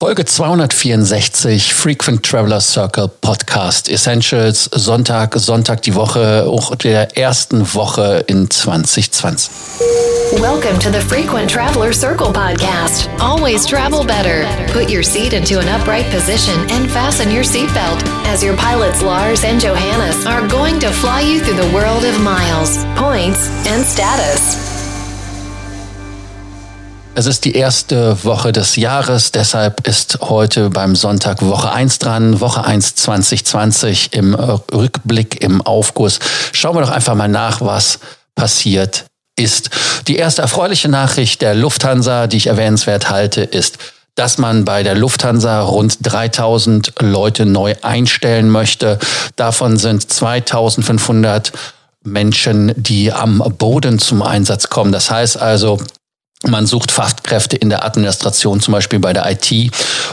Folge 264 Frequent Traveler Circle Podcast Essentials Sonntag, Sonntag die Woche, auch der ersten Woche in 2020. Welcome to the Frequent Traveler Circle podcast. Always travel better. Put your seat into an upright position and fasten your seatbelt as your pilots Lars and Johannes are going to fly you through the world of miles, points, and status. Es ist die erste Woche des Jahres, deshalb ist heute beim Sonntag Woche 1 dran, Woche 1 2020 im Rückblick, im Aufguss. Schauen wir doch einfach mal nach, was passiert ist. Die erste erfreuliche Nachricht der Lufthansa, die ich erwähnenswert halte, ist, dass man bei der Lufthansa rund 3000 Leute neu einstellen möchte. Davon sind 2500 Menschen, die am Boden zum Einsatz kommen. Das heißt also, man sucht Fachkräfte in der Administration, zum Beispiel bei der IT.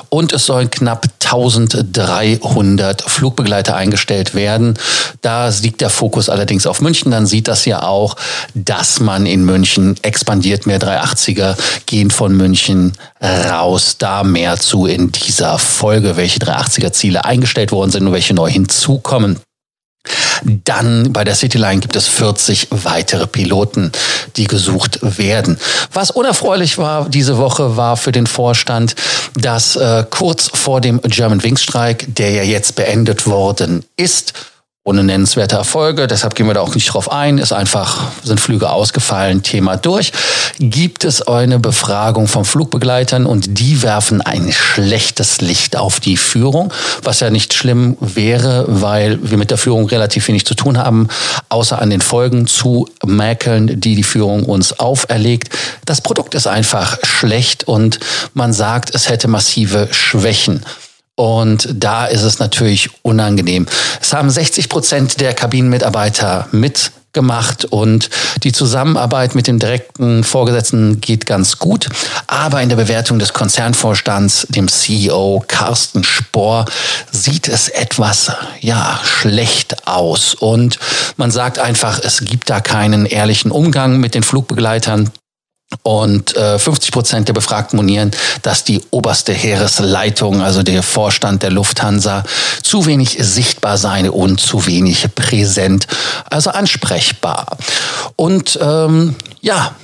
Und es sollen knapp 1300 Flugbegleiter eingestellt werden. Da liegt der Fokus allerdings auf München. Dann sieht das ja auch, dass man in München expandiert. Mehr 380er gehen von München raus. Da mehr zu in dieser Folge, welche 380er Ziele eingestellt worden sind und welche neu hinzukommen. Dann bei der Cityline gibt es 40 weitere Piloten, die gesucht werden. Was unerfreulich war diese Woche war für den Vorstand, dass äh, kurz vor dem German Wings Streik, der ja jetzt beendet worden ist, ohne nennenswerte Erfolge. Deshalb gehen wir da auch nicht drauf ein. Ist einfach, sind Flüge ausgefallen, Thema durch. Gibt es eine Befragung von Flugbegleitern und die werfen ein schlechtes Licht auf die Führung, was ja nicht schlimm wäre, weil wir mit der Führung relativ wenig zu tun haben, außer an den Folgen zu mäkeln, die die Führung uns auferlegt. Das Produkt ist einfach schlecht und man sagt, es hätte massive Schwächen. Und da ist es natürlich unangenehm. Es haben 60 Prozent der Kabinenmitarbeiter mitgemacht und die Zusammenarbeit mit dem direkten Vorgesetzten geht ganz gut. Aber in der Bewertung des Konzernvorstands, dem CEO Carsten Spohr, sieht es etwas, ja, schlecht aus. Und man sagt einfach, es gibt da keinen ehrlichen Umgang mit den Flugbegleitern. Und äh, 50 Prozent der Befragten monieren, dass die oberste Heeresleitung, also der Vorstand der Lufthansa, zu wenig sichtbar sei und zu wenig präsent, also ansprechbar. Und ähm, ja,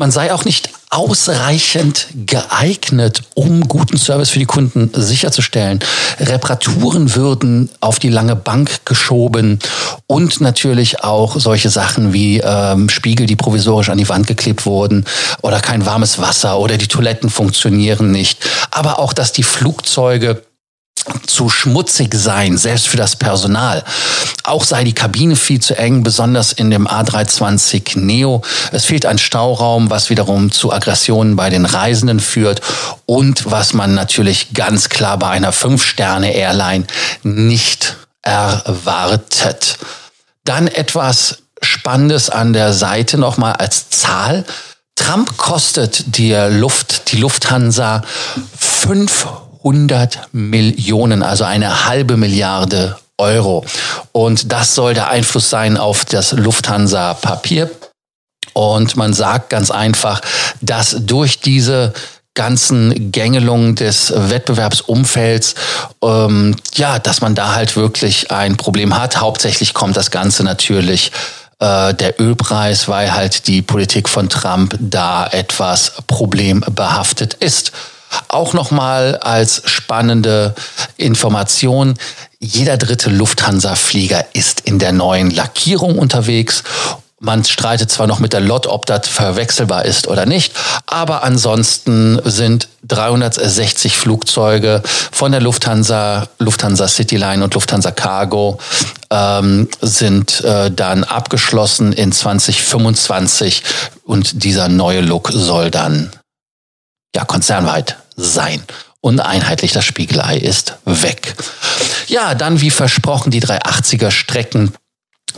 man sei auch nicht ausreichend geeignet, um guten Service für die Kunden sicherzustellen. Reparaturen würden auf die lange Bank geschoben und natürlich auch solche Sachen wie ähm, Spiegel, die provisorisch an die Wand geklebt wurden oder kein warmes Wasser oder die Toiletten funktionieren nicht. Aber auch, dass die Flugzeuge zu schmutzig sein, selbst für das Personal. Auch sei die Kabine viel zu eng, besonders in dem A320 Neo. Es fehlt ein Stauraum, was wiederum zu Aggressionen bei den Reisenden führt und was man natürlich ganz klar bei einer Fünf-Sterne-Airline nicht erwartet. Dann etwas Spannendes an der Seite nochmal als Zahl. Trump kostet die Luft, die Lufthansa 500 100 Millionen, also eine halbe Milliarde Euro. Und das soll der Einfluss sein auf das Lufthansa-Papier. Und man sagt ganz einfach, dass durch diese ganzen Gängelungen des Wettbewerbsumfelds, ähm, ja, dass man da halt wirklich ein Problem hat. Hauptsächlich kommt das Ganze natürlich äh, der Ölpreis, weil halt die Politik von Trump da etwas problembehaftet ist. Auch nochmal als spannende Information. Jeder dritte Lufthansa-Flieger ist in der neuen Lackierung unterwegs man streitet zwar noch mit der Lot, ob das verwechselbar ist oder nicht, aber ansonsten sind 360 Flugzeuge von der Lufthansa, Lufthansa Cityline und Lufthansa Cargo ähm, sind äh, dann abgeschlossen in 2025 und dieser neue Look soll dann ja konzernweit sein. Uneinheitlich, das Spiegelei ist weg. Ja, dann wie versprochen die 380er Strecken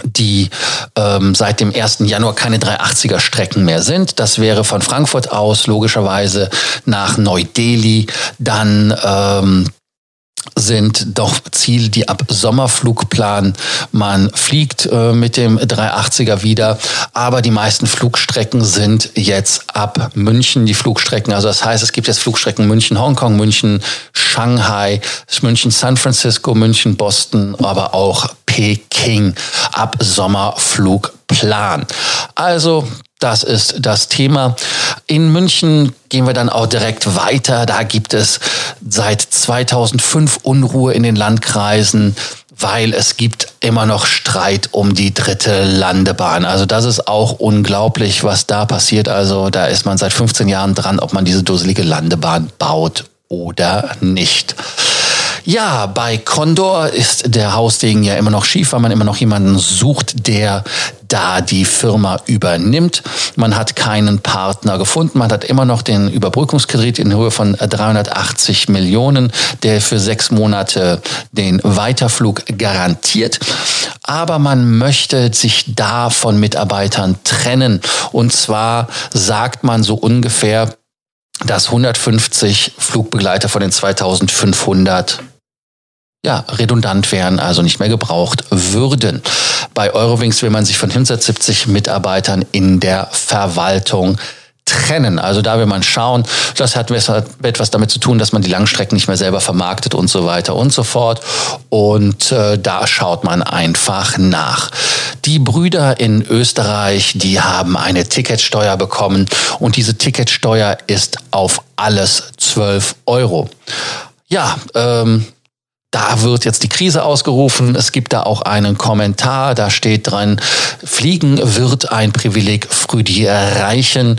die ähm, seit dem 1. Januar keine 380er Strecken mehr sind. Das wäre von Frankfurt aus logischerweise nach Neu-Delhi, dann ähm, sind doch Ziel, die ab Sommerflugplan. Man fliegt äh, mit dem 380er wieder, aber die meisten Flugstrecken sind jetzt ab München die Flugstrecken. Also das heißt, es gibt jetzt Flugstrecken München, Hongkong, München, Shanghai, München, San Francisco, München, Boston, aber auch Peking ab Sommerflugplan. Also das ist das Thema. In München gehen wir dann auch direkt weiter. Da gibt es seit 2005 Unruhe in den Landkreisen, weil es gibt immer noch Streit um die dritte Landebahn. Also das ist auch unglaublich, was da passiert. Also da ist man seit 15 Jahren dran, ob man diese dusselige Landebahn baut oder nicht. Ja, bei Condor ist der Hausdegen ja immer noch schief, weil man immer noch jemanden sucht, der da die Firma übernimmt. Man hat keinen Partner gefunden. Man hat immer noch den Überbrückungskredit in Höhe von 380 Millionen, der für sechs Monate den Weiterflug garantiert. Aber man möchte sich da von Mitarbeitern trennen. Und zwar sagt man so ungefähr, dass 150 Flugbegleiter von den 2500 ja, redundant wären, also nicht mehr gebraucht würden. Bei Eurowings will man sich von 170 Mitarbeitern in der Verwaltung trennen. Also da will man schauen, das hat etwas damit zu tun, dass man die Langstrecken nicht mehr selber vermarktet und so weiter und so fort. Und äh, da schaut man einfach nach. Die Brüder in Österreich, die haben eine Ticketsteuer bekommen und diese Ticketsteuer ist auf alles 12 Euro. Ja, ähm, da wird jetzt die Krise ausgerufen. Es gibt da auch einen Kommentar, da steht dran, Fliegen wird ein Privileg für die Reichen.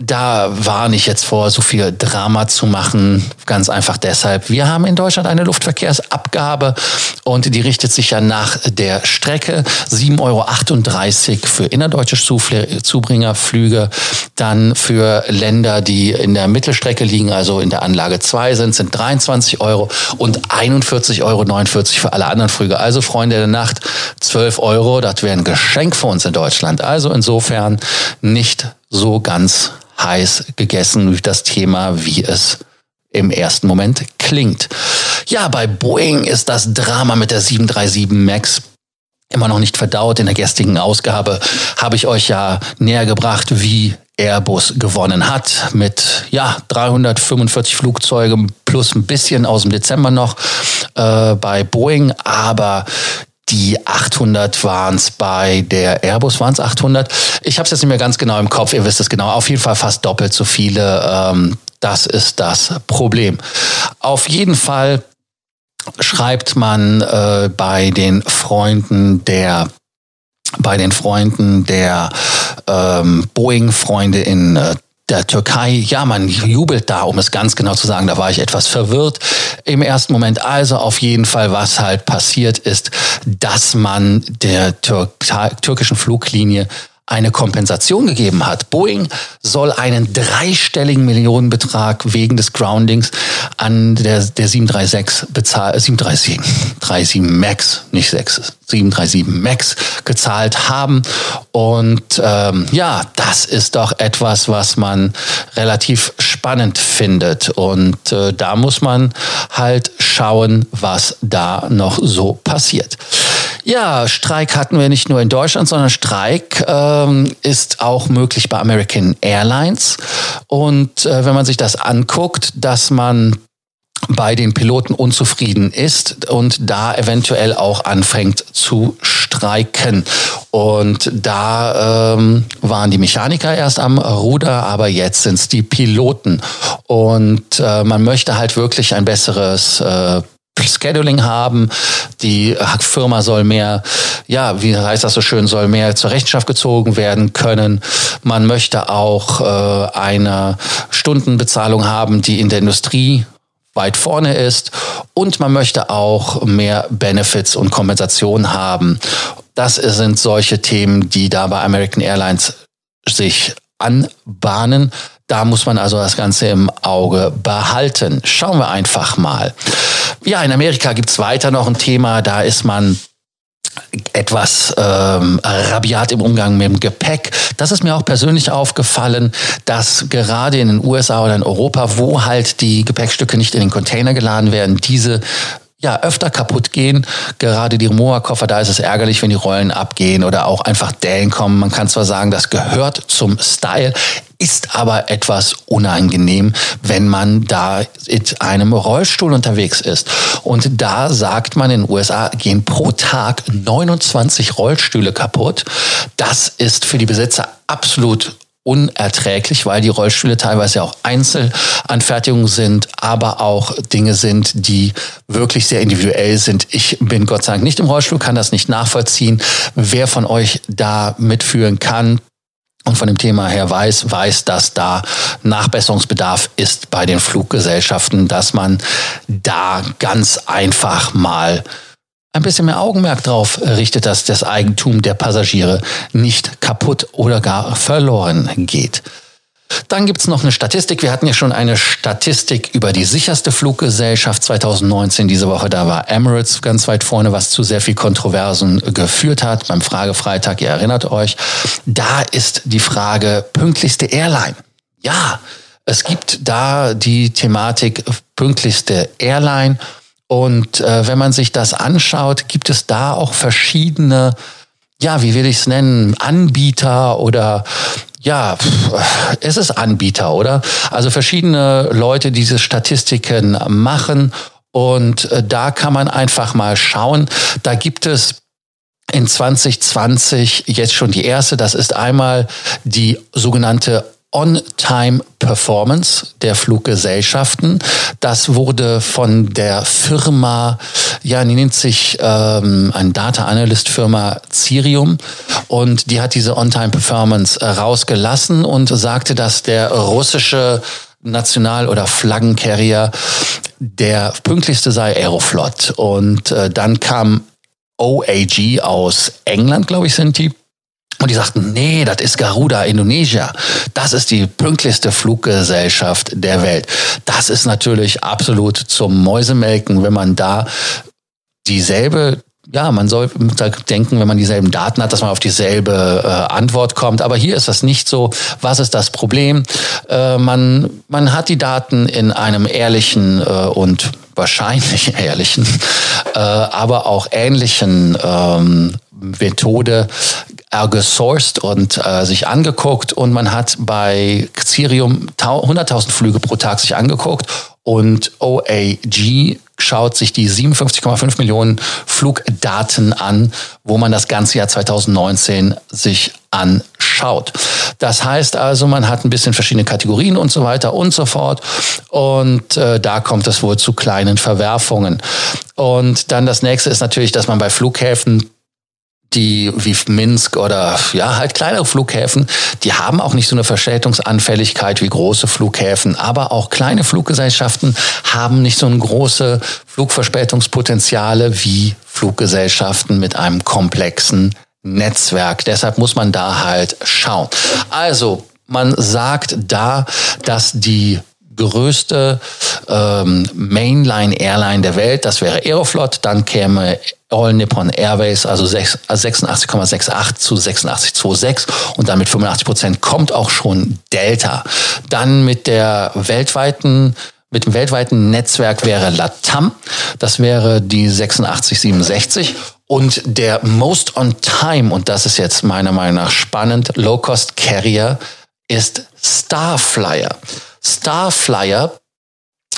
Da warne ich jetzt vor, so viel Drama zu machen. Ganz einfach deshalb. Wir haben in Deutschland eine Luftverkehrsabgabe und die richtet sich ja nach der Strecke. 7,38 Euro für innerdeutsche Zubringerflüge. Dann für Länder, die in der Mittelstrecke liegen, also in der Anlage 2 sind, sind 23 Euro und 41,49 Euro für alle anderen Flüge. Also Freunde der Nacht, 12 Euro, das wäre ein Geschenk für uns in Deutschland. Also insofern nicht so ganz heiß gegessen durch das Thema, wie es im ersten Moment klingt. Ja, bei Boeing ist das Drama mit der 737 MAX immer noch nicht verdaut. In der gestrigen Ausgabe habe ich euch ja näher gebracht, wie Airbus gewonnen hat mit ja 345 Flugzeugen plus ein bisschen aus dem Dezember noch äh, bei Boeing, aber die 800 waren es bei der Airbus, waren es 800. Ich habe es jetzt nicht mehr ganz genau im Kopf, ihr wisst es genau. Auf jeden Fall fast doppelt so viele. Ähm, das ist das Problem. Auf jeden Fall schreibt man äh, bei den Freunden der bei den Freunden der ähm, Boeing-Freunde in äh, der Türkei, ja, man jubelt da, um es ganz genau zu sagen, da war ich etwas verwirrt im ersten Moment. Also auf jeden Fall, was halt passiert ist, dass man der Tür türkischen Fluglinie eine Kompensation gegeben hat. Boeing soll einen dreistelligen Millionenbetrag wegen des Groundings an der, der 737 bezahlt, 737, 37 MAX, nicht 6, 737 MAX gezahlt haben. Und ähm, ja, das ist doch etwas, was man relativ spannend findet. Und äh, da muss man halt schauen, was da noch so passiert. Ja, Streik hatten wir nicht nur in Deutschland, sondern Streik ähm, ist auch möglich bei American Airlines. Und äh, wenn man sich das anguckt, dass man bei den Piloten unzufrieden ist und da eventuell auch anfängt zu streiken. Und da ähm, waren die Mechaniker erst am Ruder, aber jetzt sind es die Piloten. Und äh, man möchte halt wirklich ein besseres äh, Scheduling haben. Die Firma soll mehr, ja, wie heißt das so schön, soll mehr zur Rechenschaft gezogen werden können. Man möchte auch äh, eine Stundenbezahlung haben, die in der Industrie weit vorne ist und man möchte auch mehr Benefits und Kompensation haben. Das sind solche Themen, die da bei American Airlines sich anbahnen. Da muss man also das Ganze im Auge behalten. Schauen wir einfach mal. Ja, in Amerika gibt's weiter noch ein Thema. Da ist man etwas ähm, rabiat im Umgang mit dem Gepäck. Das ist mir auch persönlich aufgefallen, dass gerade in den USA oder in Europa, wo halt die Gepäckstücke nicht in den Container geladen werden, diese ja öfter kaputt gehen. Gerade die Moa-Koffer, da ist es ärgerlich, wenn die Rollen abgehen oder auch einfach Dellen kommen. Man kann zwar sagen, das gehört zum Style, ist aber etwas unangenehm, wenn man da in einem Rollstuhl unterwegs ist. Und da sagt man, in den USA gehen pro Tag 29 Rollstühle kaputt. Das ist für die Besitzer absolut unerträglich, weil die Rollstühle teilweise auch Einzelanfertigungen sind, aber auch Dinge sind, die wirklich sehr individuell sind. Ich bin Gott sei Dank nicht im Rollstuhl, kann das nicht nachvollziehen. Wer von euch da mitführen kann, und von dem Thema her weiß, weiß, dass da Nachbesserungsbedarf ist bei den Fluggesellschaften, dass man da ganz einfach mal ein bisschen mehr Augenmerk drauf richtet, dass das Eigentum der Passagiere nicht kaputt oder gar verloren geht. Dann gibt's noch eine Statistik. Wir hatten ja schon eine Statistik über die sicherste Fluggesellschaft 2019 diese Woche. Da war Emirates ganz weit vorne, was zu sehr viel Kontroversen geführt hat. Beim Fragefreitag, ihr erinnert euch. Da ist die Frage pünktlichste Airline. Ja, es gibt da die Thematik pünktlichste Airline. Und äh, wenn man sich das anschaut, gibt es da auch verschiedene, ja, wie will ich es nennen, Anbieter oder ja, es ist Anbieter, oder? Also verschiedene Leute diese Statistiken machen und äh, da kann man einfach mal schauen. Da gibt es in 2020 jetzt schon die erste. Das ist einmal die sogenannte On-Time-Performance der Fluggesellschaften. Das wurde von der Firma, ja, die nennt sich ähm, ein Data Analyst Firma Cirium und die hat diese On-Time-Performance rausgelassen und sagte, dass der russische National- oder Flaggencarrier der pünktlichste sei Aeroflot. Und äh, dann kam OAG aus England, glaube ich, sind die. Und die sagten, nee, das ist Garuda, Indonesia. Das ist die pünktlichste Fluggesellschaft der Welt. Das ist natürlich absolut zum Mäusemelken, wenn man da dieselbe ja, man soll denken, wenn man dieselben Daten hat, dass man auf dieselbe äh, Antwort kommt. Aber hier ist das nicht so. Was ist das Problem? Äh, man, man hat die Daten in einem ehrlichen äh, und wahrscheinlich ehrlichen, äh, aber auch ähnlichen ähm, Methode gesourced und äh, sich angeguckt und man hat bei Cirium 100.000 Flüge pro Tag sich angeguckt und OAG schaut sich die 57,5 Millionen Flugdaten an, wo man das ganze Jahr 2019 sich anschaut. Das heißt also, man hat ein bisschen verschiedene Kategorien und so weiter und so fort. Und äh, da kommt es wohl zu kleinen Verwerfungen. Und dann das nächste ist natürlich, dass man bei Flughäfen die wie Minsk oder ja halt kleinere Flughäfen, die haben auch nicht so eine Verschädungsanfälligkeit wie große Flughäfen, aber auch kleine Fluggesellschaften haben nicht so ein große Flugverspätungspotenziale wie Fluggesellschaften mit einem komplexen Netzwerk. Deshalb muss man da halt schauen. Also man sagt da, dass die größte ähm, Mainline Airline der Welt, das wäre Aeroflot, dann käme All Nippon Airways, also 86,68 also zu 86,26 und dann mit 85 Prozent kommt auch schon Delta. Dann mit der weltweiten mit dem weltweiten Netzwerk wäre LATAM, das wäre die 8667 und der Most on Time, und das ist jetzt meiner Meinung nach spannend, Low-Cost Carrier ist Starflyer. Starflyer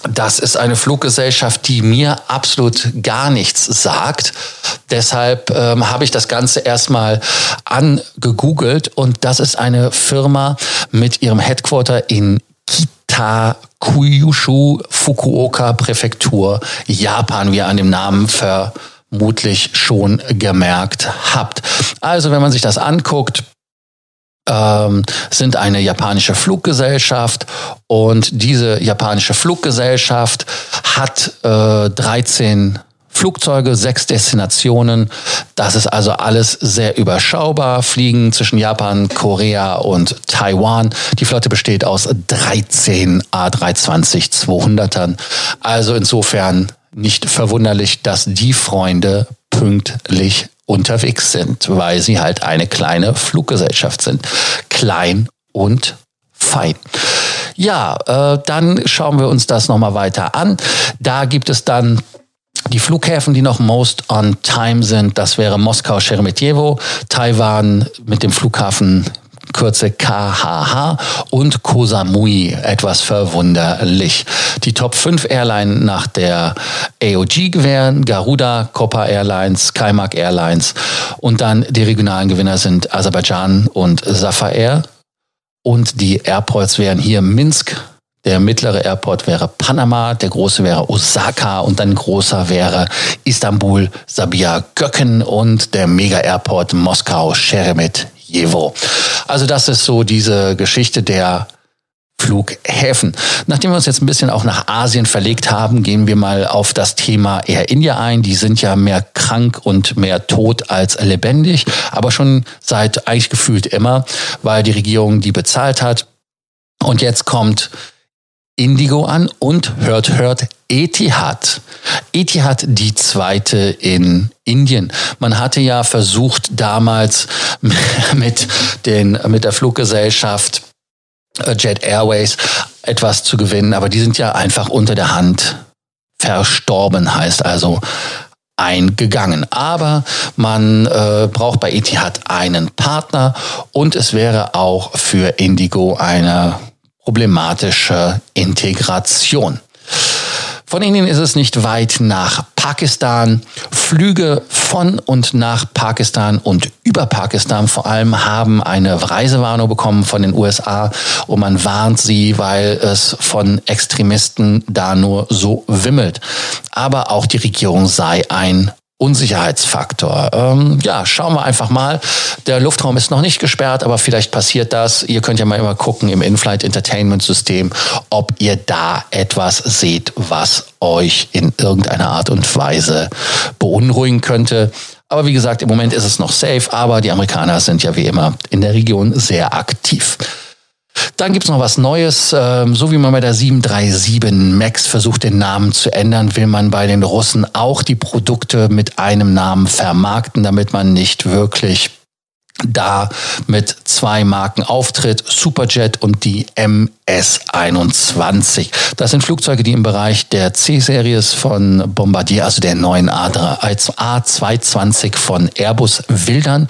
das ist eine Fluggesellschaft, die mir absolut gar nichts sagt. Deshalb ähm, habe ich das Ganze erstmal angegoogelt und das ist eine Firma mit ihrem Headquarter in Kitakyushu, Fukuoka Präfektur, Japan, wie ihr an dem Namen vermutlich schon gemerkt habt. Also wenn man sich das anguckt, ähm, sind eine japanische Fluggesellschaft und diese japanische Fluggesellschaft hat äh, 13 Flugzeuge, sechs Destinationen. Das ist also alles sehr überschaubar. Fliegen zwischen Japan, Korea und Taiwan. Die Flotte besteht aus 13 A320-200ern. Also insofern nicht verwunderlich, dass die Freunde pünktlich unterwegs sind, weil sie halt eine kleine Fluggesellschaft sind. Klein und fein. Ja, äh, dann schauen wir uns das nochmal weiter an. Da gibt es dann die Flughäfen, die noch most on time sind, das wäre Moskau, Sheremetyevo, Taiwan mit dem Flughafen Kürze KHH und Koh Samui, etwas verwunderlich. Die Top 5 Airline nach der AOG wären Garuda, Copa Airlines, Kaimak Airlines und dann die regionalen Gewinner sind Aserbaidschan und Safar Air. Und die Airports wären hier Minsk, der mittlere Airport wäre Panama, der große wäre Osaka und dann großer wäre Istanbul, Sabia Göcken und der Mega-Airport Moskau, Sheremetyevo. Also das ist so diese Geschichte der Flughäfen. Nachdem wir uns jetzt ein bisschen auch nach Asien verlegt haben, gehen wir mal auf das Thema Air India ein. Die sind ja mehr krank und mehr tot als lebendig, aber schon seit eigentlich gefühlt immer, weil die Regierung die bezahlt hat. Und jetzt kommt Indigo an und hört, hört Etihad. Etihad die zweite in Indien. Man hatte ja versucht damals mit den, mit der Fluggesellschaft äh, Jet Airways etwas zu gewinnen, aber die sind ja einfach unter der Hand verstorben, heißt also eingegangen. Aber man äh, braucht bei Etihad einen Partner und es wäre auch für Indigo eine problematische Integration. Von Indien ist es nicht weit nach Pakistan. Flüge von und nach Pakistan und über Pakistan vor allem haben eine Reisewarnung bekommen von den USA und man warnt sie, weil es von Extremisten da nur so wimmelt. Aber auch die Regierung sei ein Unsicherheitsfaktor. Ähm, ja, schauen wir einfach mal. Der Luftraum ist noch nicht gesperrt, aber vielleicht passiert das. Ihr könnt ja mal immer gucken im In-Flight Entertainment System, ob ihr da etwas seht, was euch in irgendeiner Art und Weise beunruhigen könnte. Aber wie gesagt, im Moment ist es noch safe, aber die Amerikaner sind ja wie immer in der Region sehr aktiv. Dann gibt's noch was Neues. Ähm, so wie man bei der 737 MAX versucht, den Namen zu ändern, will man bei den Russen auch die Produkte mit einem Namen vermarkten, damit man nicht wirklich da mit zwei Marken auftritt, Superjet und die MS-21. Das sind Flugzeuge, die im Bereich der C-Series von Bombardier, also der neuen A220 von Airbus wildern.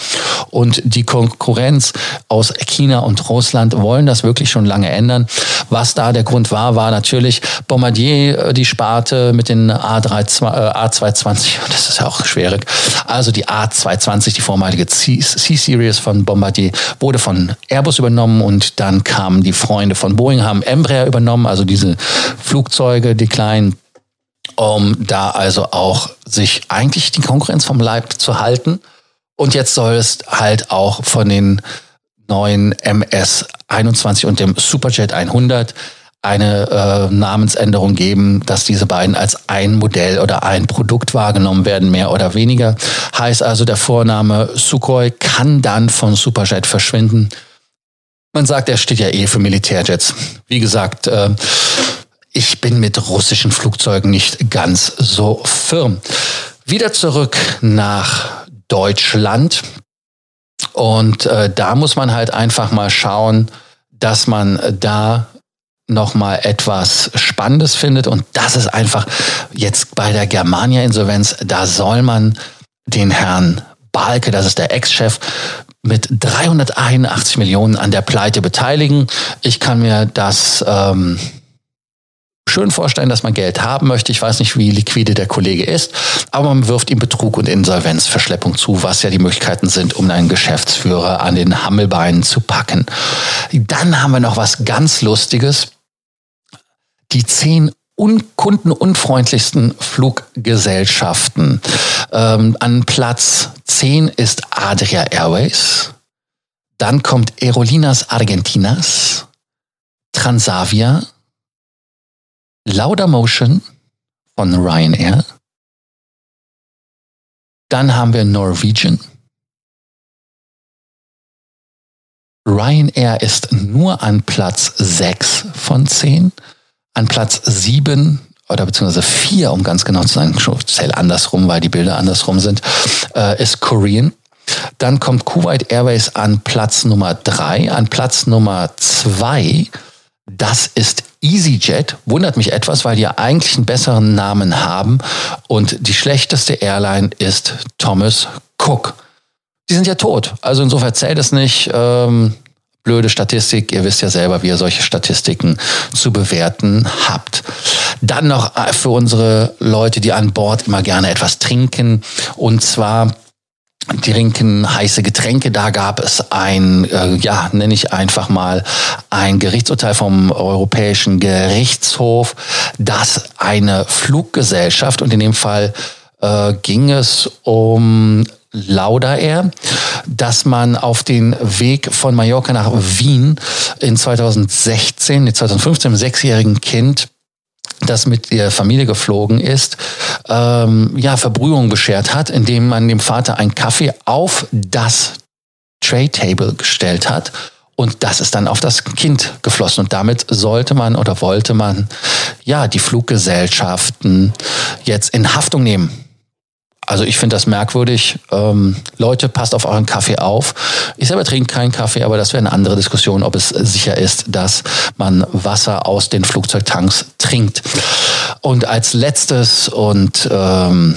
Und die Konkurrenz aus China und Russland wollen das wirklich schon lange ändern. Was da der Grund war, war natürlich Bombardier, äh, die Sparte mit den A3, äh, A220, das ist ja auch schwierig. Also die A220, die vormalige C-Series Series von Bombardier wurde von Airbus übernommen und dann kamen die Freunde von Boeing, haben Embraer übernommen, also diese Flugzeuge, die kleinen, um da also auch sich eigentlich die Konkurrenz vom Leib zu halten. Und jetzt soll es halt auch von den neuen MS 21 und dem Superjet 100 eine äh, Namensänderung geben, dass diese beiden als ein Modell oder ein Produkt wahrgenommen werden, mehr oder weniger. Heißt also, der Vorname Sukhoi kann dann von Superjet verschwinden. Man sagt, er steht ja eh für Militärjets. Wie gesagt, äh, ich bin mit russischen Flugzeugen nicht ganz so firm. Wieder zurück nach Deutschland. Und äh, da muss man halt einfach mal schauen, dass man da nochmal etwas Spannendes findet. Und das ist einfach jetzt bei der Germania-Insolvenz, da soll man den Herrn Balke, das ist der Ex-Chef, mit 381 Millionen an der Pleite beteiligen. Ich kann mir das ähm, schön vorstellen, dass man Geld haben möchte. Ich weiß nicht, wie liquide der Kollege ist, aber man wirft ihm Betrug und Insolvenzverschleppung zu, was ja die Möglichkeiten sind, um einen Geschäftsführer an den Hammelbeinen zu packen. Dann haben wir noch was ganz Lustiges die zehn kundenunfreundlichsten Fluggesellschaften. Ähm, an Platz 10 ist Adria Airways. Dann kommt Aerolinas Argentinas, Transavia, Laudamotion von Ryanair. Dann haben wir Norwegian. Ryanair ist nur an Platz 6 von 10. An Platz 7 oder beziehungsweise vier, um ganz genau zu sein, ich zähle andersrum, weil die Bilder andersrum sind, äh, ist Korean. Dann kommt Kuwait Airways an Platz Nummer drei. An Platz Nummer zwei, das ist EasyJet. Wundert mich etwas, weil die ja eigentlich einen besseren Namen haben. Und die schlechteste Airline ist Thomas Cook. Die sind ja tot. Also insofern zählt es nicht. Ähm, blöde Statistik. Ihr wisst ja selber, wie ihr solche Statistiken zu bewerten habt. Dann noch äh, für unsere Leute, die an Bord immer gerne etwas trinken. Und zwar trinken heiße Getränke. Da gab es ein, äh, ja, nenne ich einfach mal ein Gerichtsurteil vom Europäischen Gerichtshof, dass eine Fluggesellschaft, und in dem Fall äh, ging es um Lauda Air, dass man auf den Weg von Mallorca nach Wien in 2016, 2015, einem sechsjährigen Kind das mit der Familie geflogen ist, ähm, ja, Verbrühung beschert hat, indem man dem Vater einen Kaffee auf das Tray Table gestellt hat. Und das ist dann auf das Kind geflossen. Und damit sollte man oder wollte man ja die Fluggesellschaften jetzt in Haftung nehmen. Also ich finde das merkwürdig. Ähm, Leute, passt auf euren Kaffee auf. Ich selber trinke keinen Kaffee, aber das wäre eine andere Diskussion, ob es sicher ist, dass man Wasser aus den Flugzeugtanks trinkt. Und als letztes und ähm,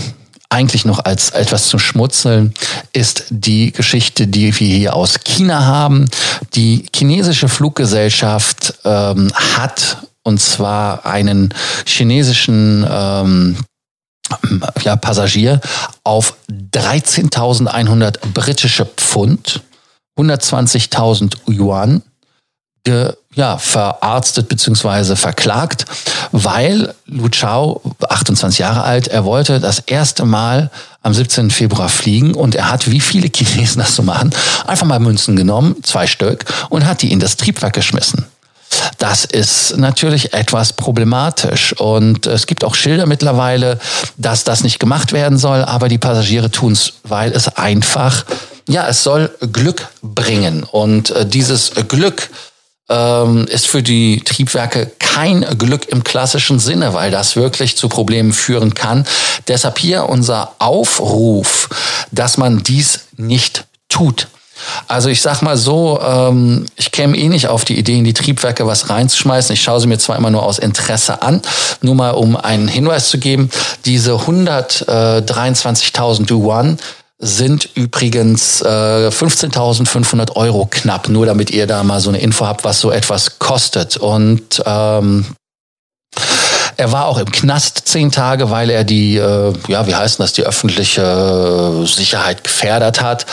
eigentlich noch als etwas zum Schmutzeln ist die Geschichte, die wir hier aus China haben. Die chinesische Fluggesellschaft ähm, hat und zwar einen chinesischen ähm, ja, Passagier auf 13.100 britische Pfund, 120.000 Yuan, ge, ja, verarztet bzw. verklagt, weil Lu Chao, 28 Jahre alt, er wollte das erste Mal am 17. Februar fliegen und er hat, wie viele Chinesen das so machen, einfach mal Münzen genommen, zwei Stück, und hat die in das Triebwerk geschmissen. Das ist natürlich etwas problematisch. Und es gibt auch Schilder mittlerweile, dass das nicht gemacht werden soll, aber die Passagiere tun es, weil es einfach, ja, es soll Glück bringen. Und äh, dieses Glück ähm, ist für die Triebwerke kein Glück im klassischen Sinne, weil das wirklich zu Problemen führen kann. Deshalb hier unser Aufruf, dass man dies nicht tut. Also ich sag mal so, ähm, ich käme eh nicht auf die Idee, in die Triebwerke was reinzuschmeißen. Ich schaue sie mir zwar immer nur aus Interesse an, nur mal um einen Hinweis zu geben. Diese 123.000 Yuan sind übrigens äh, 15.500 Euro knapp, nur damit ihr da mal so eine Info habt, was so etwas kostet. Und ähm, er war auch im Knast zehn Tage, weil er die, äh, ja, wie heißt das, die öffentliche Sicherheit gefährdet hat.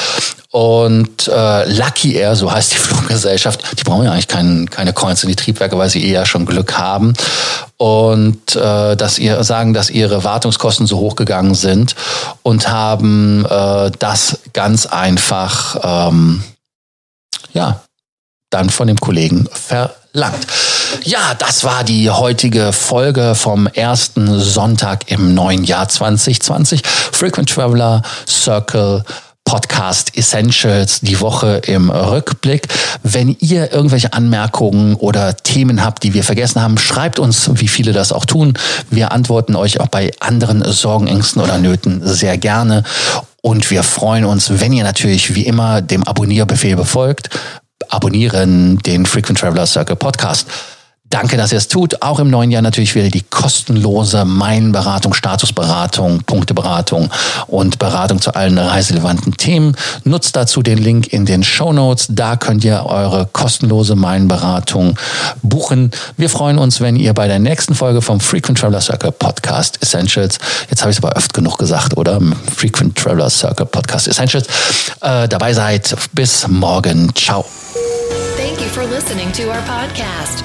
Und äh, Lucky Air, so heißt die Fluggesellschaft, die brauchen ja eigentlich kein, keine Coins in die Triebwerke, weil sie eher schon Glück haben. Und äh, dass ihr sagen, dass ihre Wartungskosten so hoch gegangen sind und haben äh, das ganz einfach ähm, ja dann von dem Kollegen verlangt. Ja, das war die heutige Folge vom ersten Sonntag im neuen Jahr 2020. Frequent Traveler Circle Podcast Essentials die Woche im Rückblick. Wenn ihr irgendwelche Anmerkungen oder Themen habt, die wir vergessen haben, schreibt uns, wie viele das auch tun. Wir antworten euch auch bei anderen Sorgen, Ängsten oder Nöten sehr gerne. Und wir freuen uns, wenn ihr natürlich wie immer dem Abonnierbefehl befolgt. Abonnieren den Frequent Traveler Circle Podcast. Danke, dass ihr es tut. Auch im neuen Jahr natürlich wieder die kostenlose Meilenberatung, Statusberatung, Punkteberatung und Beratung zu allen reiserelevanten Themen. Nutzt dazu den Link in den Show Notes. Da könnt ihr eure kostenlose Meilenberatung buchen. Wir freuen uns, wenn ihr bei der nächsten Folge vom Frequent Traveler Circle Podcast Essentials, jetzt habe ich es aber öfter genug gesagt, oder? Frequent Traveler Circle Podcast Essentials, äh, dabei seid. Bis morgen. Ciao. Thank you for listening to our podcast.